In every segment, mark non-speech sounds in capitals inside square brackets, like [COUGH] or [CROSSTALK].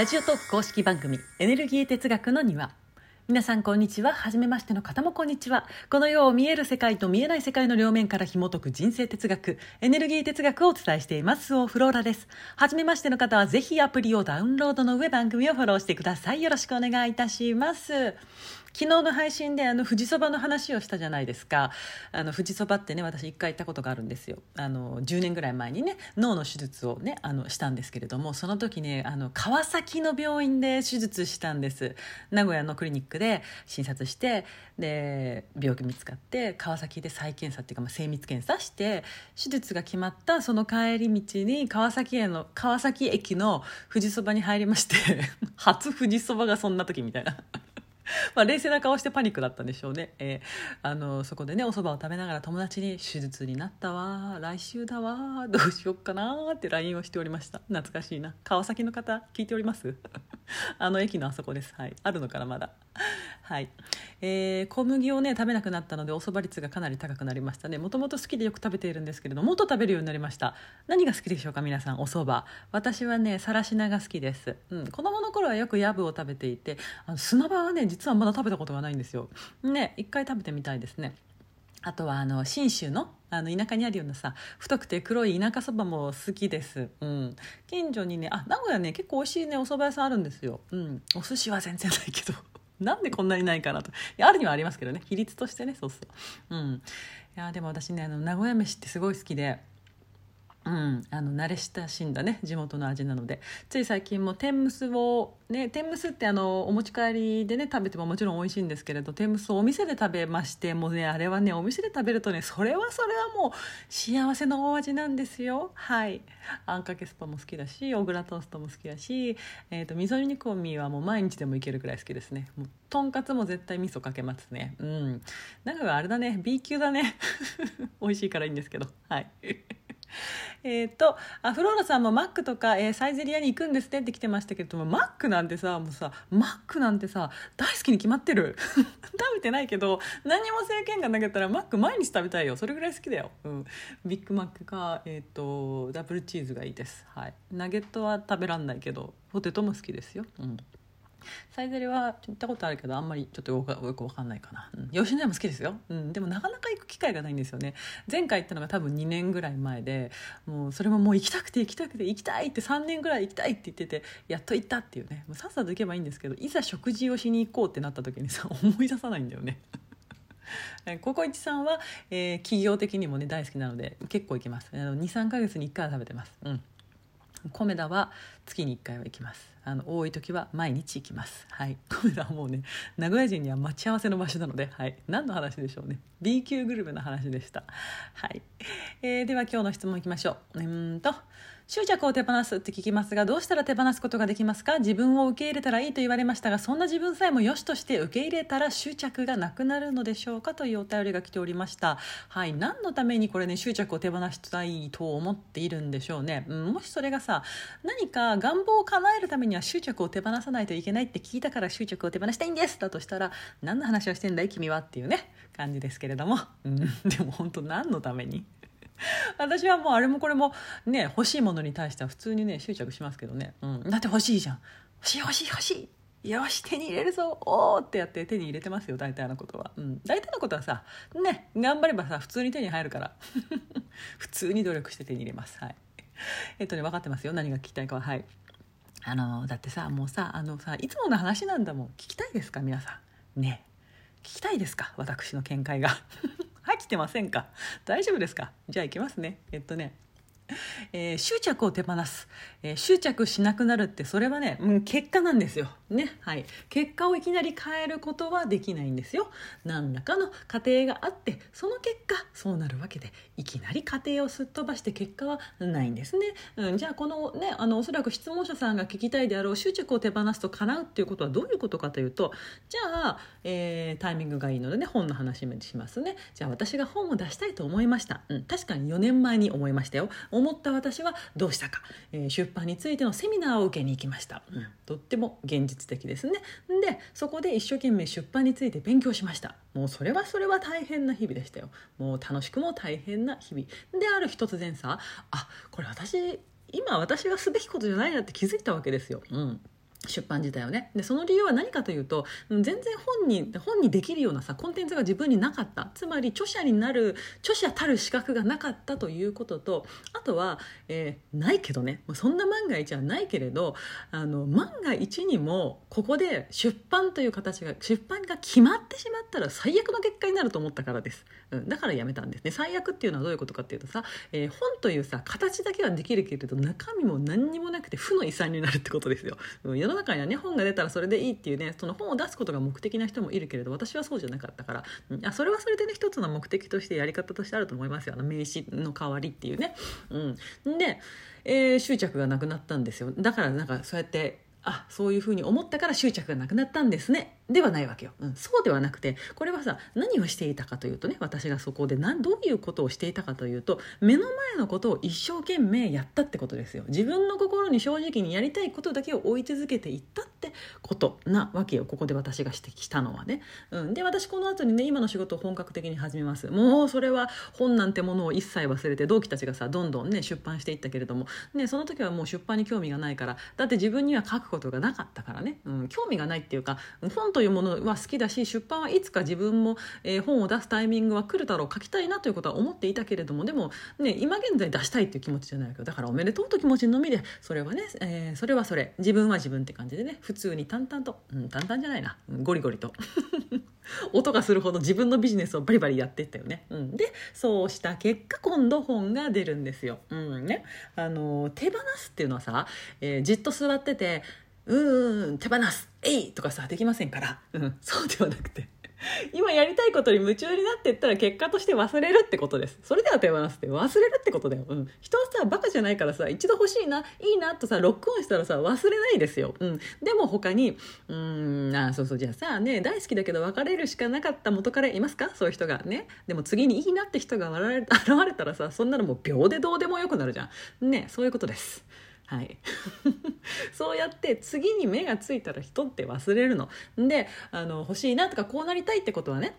ラジオトーク公式番組エネルギー哲学の庭。皆さんこんにちは。初めましての方もこんにちは。この世を見える世界と見えない世界の両面から紐解く人生哲学エネルギー哲学をお伝えしています。オフローラです。初めましての方はぜひアプリをダウンロードの上番組をフォローしてください。よろしくお願いいたします。昨日の配信であの富士そばの話をしたじゃないですか。あの富士そばってね私一回行ったことがあるんですよ。あの10年ぐらい前にね脳の手術をねあのしたんですけれどもその時ねあの川崎の病院で手術したんです。名古屋のクリニックで診察してで病気見つかって川崎で再検査っていうか、まあ、精密検査して手術が決まったその帰り道に川崎への川崎駅の富士そばに入りまして [LAUGHS] 初富士そばがそんな時みたいな。[LAUGHS] まあ、冷静な顔してパニックだったんでしょうね、えー、あのそこでねおそばを食べながら友達に「手術になったわ。来週だわ。どうしよっかな」って LINE をしておりました。懐かしいな。川崎の方聞いております？[LAUGHS] あの駅のあそこです。はい。あるのかなまだ。はい、えー、小麦をね食べなくなったのでおそば率がかなり高くなりましたね。もともと好きでよく食べているんですけれどもっと食べるようになりました。何が好きでしょうか皆さんおそば私はねさらしなが好きです、うん、子供の頃はよくヤブを食べていてあの砂場はね実はまだ食べたことがないんですよ。ね一回食べてみたいですね。あとはあの信州のあの田舎にあるようなさ太くて黒い田舎そばも好きです、うん、近所にねあ名古屋ね結構美味しいねお蕎麦屋さんあるんですよ、うん、お寿司は全然ないけど。[LAUGHS] なんでこんなにないかなと。いやあるにはありますけどね。比率としてねそうそううん。いやでも私ねあの名古屋飯ってすごい好きで。うん、あの慣れ親しんだね地元の味なので。つい最近も天むすをね天むすってあのお持ち帰りでね食べてももちろん美味しいんですけれど天むすをお店で食べましてもうねあれはねお店で食べるとねそれはそれはもう幸せのお味なんですよ。はい。あんかけスパも好きだし小倉トーストも好きだし、えーと、味噌煮込みはもう毎日でもいけるくらい好きですね。もうとんかつも絶対味噌かけますね。うん。なんかあれだね B 級だね。[LAUGHS] 美味しいからいいんですけど。はい。[LAUGHS] えっとあフローラさんもマックとか、えー、サイゼリアに行くんですねって来てましたけどもマックなんてさもうさマックなんてさ大好きに決まってる？[LAUGHS] 食べてないけど何も制限がなかったらマック毎日食べたいよ。それぐらい好きだよ、うん、ビッグマックか、えーと、ダブルチーズがいいです、はい、ナゲットは食べらんないけどポテトも好きですよ、うん。サイゼリは行ったことあるけどあんまりちょっとよくよく分かんないかな、うん、吉野家も好きですよ、うん、でもなかなか行く機会がないんですよね。前回行ったのが多分2年ぐらい前でもうそれももう行きたくて行きたくて行きたいって3年ぐらい行きたいって言っててやっと行ったっていうね。もうさっさと行けばいいんですけどいざ食事をしに行こうってなった時にさ [LAUGHS] 思い出さないんだよね。[LAUGHS] ココイチさんは、えー、企業的にもね大好きなので結構行きます。23か月に1回は食べてます。うん。コメダは月に1回は行きます。あの多い時は毎日行きます。はい。[LAUGHS] コメダはもうね名古屋人には待ち合わせの場所なのではい。何の話でしょうね。B 級グルメの話でした。はい、えー、では今日の質問いきましょう。うんと執着を手放すって聞きますがどうしたら手放すことができますか？自分を受け入れたらいいと言われましたがそんな自分さえも良しとして受け入れたら執着がなくなるのでしょうかというお便りが来ておりました。はい。何のためにこれね執着を手放したいと思っているんでしょうね、うん、もしそれがさ何か願望を叶えるためには執着を手放さないといけないって聞いたから執着を手放したいんですだとしたら何の話をしてんだい？君は？っていうね感じですけれども、うん、でも本当何のために？[LAUGHS] 私はもうあれもこれもね欲しいものに対しては普通にね執着しますけどね、うん、だって欲しいじゃん。欲しい欲しい欲しい。よし手に入れるぞ。おーってやって手に入れてますよ大体のことは、うん、大体のことはさね頑張ればさ普通に手に入るから。[LAUGHS] 普通に努力して手に入れます。はい。えっとね分かってますよ。何が聞きたいかは。はい。あのだってさもうさあのさいつもの話なんだもん。聞きたいですか皆さん。ね。聞きたいですか私の見解が。てませんか？大丈夫ですか？じゃあ行きますね。えっとねえー、執着を手放す、えー、執着しなくなるってそれはね、うん、結果なんですよ、ね？はい、結果をいきなり変えることはできないんですよ。何らかの過程があってその結果そうなるわけでいきなりり過程をすっ飛ばして結果はないんですね、うん、じゃあこのねあのおそらく質問者さんが聞きたいであろう執着を手放すと叶うっていうことはどういうことかというとじゃあ、えー、タイミングがいいのでね本の話もしますね。じゃあ私が本を出したいと思いました、うん、確かに4年前に思いましたよ。思った私はどうしたか、えー、出版についてのセミナーを受けに行きました、うん、とっても現実的ですね。でそこで一生懸命出版について勉強しました。もうそれはそれは大変な日々でしたよ。もう楽しくも大変な日々。である日突然さあこれ私今私がすべきことじゃないなって気づいたわけですよ、うん、出版自体をね。でその理由は何かというと全然本に本にできるようなさコンテンツが自分になかった。つまり著者になる著者たる資格がなかったということとあとは、えー、ないけどね。そんな万が一はないけれどあの万が一にもここで出版という形が出版が決まってしまったら最悪の結果になると思ったからです、うん、だからやめたんですね。最悪っていうのはどういうことかっていうとさ、えー、本というさ形だけはできるけれど中身も何にもなくて負の遺産になるってことですよ、うん、世の中にはね本が出たらそれでいいっていうねその本を出すことが目的な人もいるけれど私はそうじゃなかったから、うん、あそれはそれでね一つの目的としてやり方としてあると思いますよ。あの名刺の代わりっていうね。うん、で、えー、執着がなくなったんですよ。だからなんかそうやってあそういうふうに思ったから執着がなくなったんですね。ではないわけよ、うん、そうではなくてこれはさ何をしていたかというとね私がそこで何どういうことをしていたかというと目の前のことを一生懸命やったってことですよ。自分の心に正直にやりたいことだけを追い続けていったってことなわけよ。ここで私が指摘したのはね、うん、で私この後にね今の仕事を本格的に始めます。もうそれは本なんてものを一切忘れて同期たちがさどんどんね出版していったけれども。ねその時はもう出版に興味がないから。だって自分には書ことがなかったからね、うん、興味がないっていうか本というものは好きだし出版はいつか自分も、えー、本を出すタイミングは来るだろう書きたいなということは思っていたけれどもでも、ね、今現在出したいっていう気持ちじゃないけどだからおめでとうと気持ちのみでそれはね、えー、それはそれ。自分は自分って感じでね普通に淡々と、うん、淡々じゃないな、うん、ゴリゴリと。[LAUGHS] 音がするほど自分のビジネスをバリバリやってったよね、うん、でそうした結果今度本が出るんですよ、うん。ね、あの手放すっていうのはさ、えー、じっと座っててうーん手放すえいとかさできませんから、うん、そうではなくて。[LAUGHS] 今やりたいことに夢中になっていったら結果として忘れるってことです。それでは手放すって。忘れるってことだよ、うん、人はさバカじゃないからさ一度欲しいないいなとさロックオンしたらさ忘れないですよ、うん、でも他にうんあそうそうじゃあさね大好きだけど別れるしかなかった元からいますか？そういう人が。ね。でも次にいいなって人が [LAUGHS] 現れたらさそんなのもう秒でどうでもよくなるじゃん。ねそういうことです。はい。[LAUGHS] そうやって次に目がついたら人って忘れるの。であの欲しいなとかこうなりたいってことはね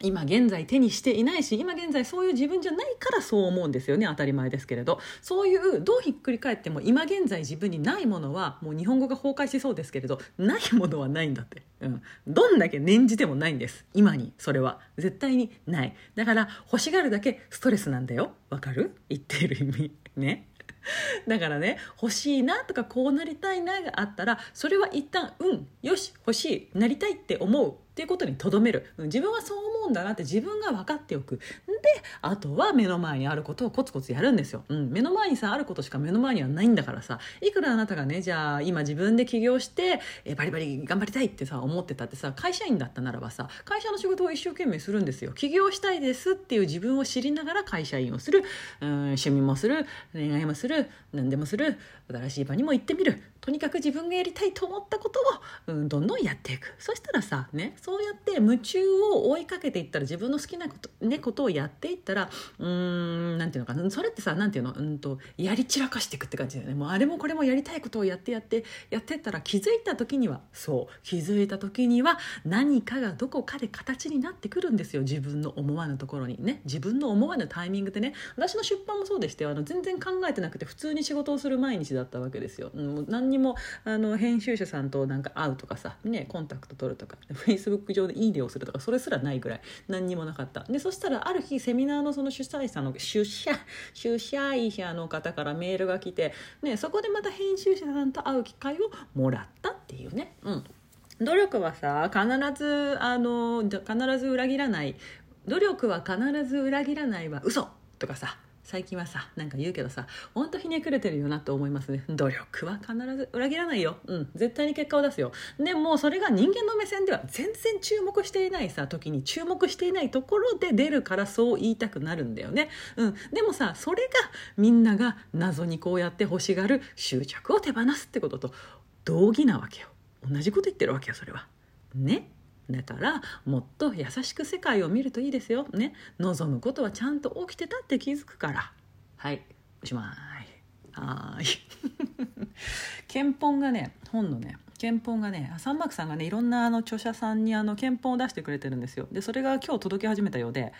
今現在手にしていないし今現在そういう自分じゃないからそう思うんですよね。当たり前ですけれど。そういうどうひっくり返っても今現在自分にないものはもう日本語が崩壊しそうですけれどないものはないんだって、うん、どんだけ念じてもないんです。今にそれは。絶対にない。だから欲しがるだけストレスなんだよ。わかる？言っている意味。ね。[LAUGHS] だからね欲しいなとかこうなりたいながあったらそれは一旦うんよし欲しいなりたいって思う。っていうことにとどめる。自分はそう思うんだなって自分が分かっておく。であとは目の前にあることをコツコツやるんですよ、うん、目の前にさあることしか目の前にはないんだからさ。いくらあなたがねじゃあ今自分で起業してえバリバリ頑張りたいってさ思ってたってさ会社員だったならばさ会社の仕事を一生懸命するんですよ。起業したいですっていう自分を知りながら会社員をする。うん趣味もする。恋愛もする。何でもする。新しい場にも行ってみる。とにかく自分がやりたいと思ったことを、うん、どんどんやっていく。そしたらさねそうやって夢中を追いかけていったら自分の好きなこと,、ね、ことをやっていったらうんなんていうのかなそれってさなんていうのうんとやり散らかしていくって感じだよね。もうあれもこれもやりたいことをやってやってやってったら気づいた時にはそう気づいた時には何かがどこかで形になってくるんですよ。自分の思わぬところにね。自分の思わぬタイミングでね。私の出版もそうでしてあの全然考えてなくて普通に仕事をする毎日だったわけですよ。もう何にもあの編集者さんとなんか会うとかさ、ね、コンタクト取るとかフェイスブック上でいいねをするとかそれすらないぐらい何にもなかった。でそしたらある日セミナーのその主催者の出社主催者の方からメールが来て、ね、そこでまた編集者さんと会う機会をもらったっていうね。うん。努力はさ必ずあの必ず裏切らない。努力は必ず裏切らないは嘘とかさ最近はさなんか言うけどさほんとひねくれてるよなと思いますね。努力は必ず裏切らないよ。うん。絶対に結果を出すよ。でもそれが人間の目線では全然注目していないさ時に注目していないところで出るからそう言いたくなるんだよね。うん。でもさそれがみんなが謎にこうやって欲しがる執着を手放すってことと同義なわけよ。同じこと言ってるわけよそれは。ね？だからもっと優しく世界を見るといいですよ。ね。望むことはちゃんと起きてたって気づくから。はい。おしまい。はい。[LAUGHS] 憲本がね、本のね、憲本がね、サンマークさんがね、いろんなあの著者さんにあの憲本を出してくれてるんですよ。で、それが今日届き始めたようで、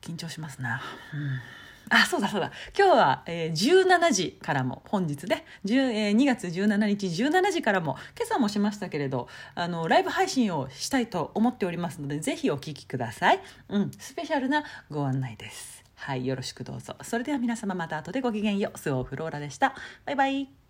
緊張しますな。うんあそうだそうだ。今日は、えー、17時からも本日で、ね、えー、2月17日17時からも今朝もしましたけれどあのライブ配信をしたいと思っておりますのでぜひお聴きください、うん、スペシャルなご案内です。はいよろしくどうぞ。それでは皆様また後でごきげんよう。スオフローラでした。バイバイ。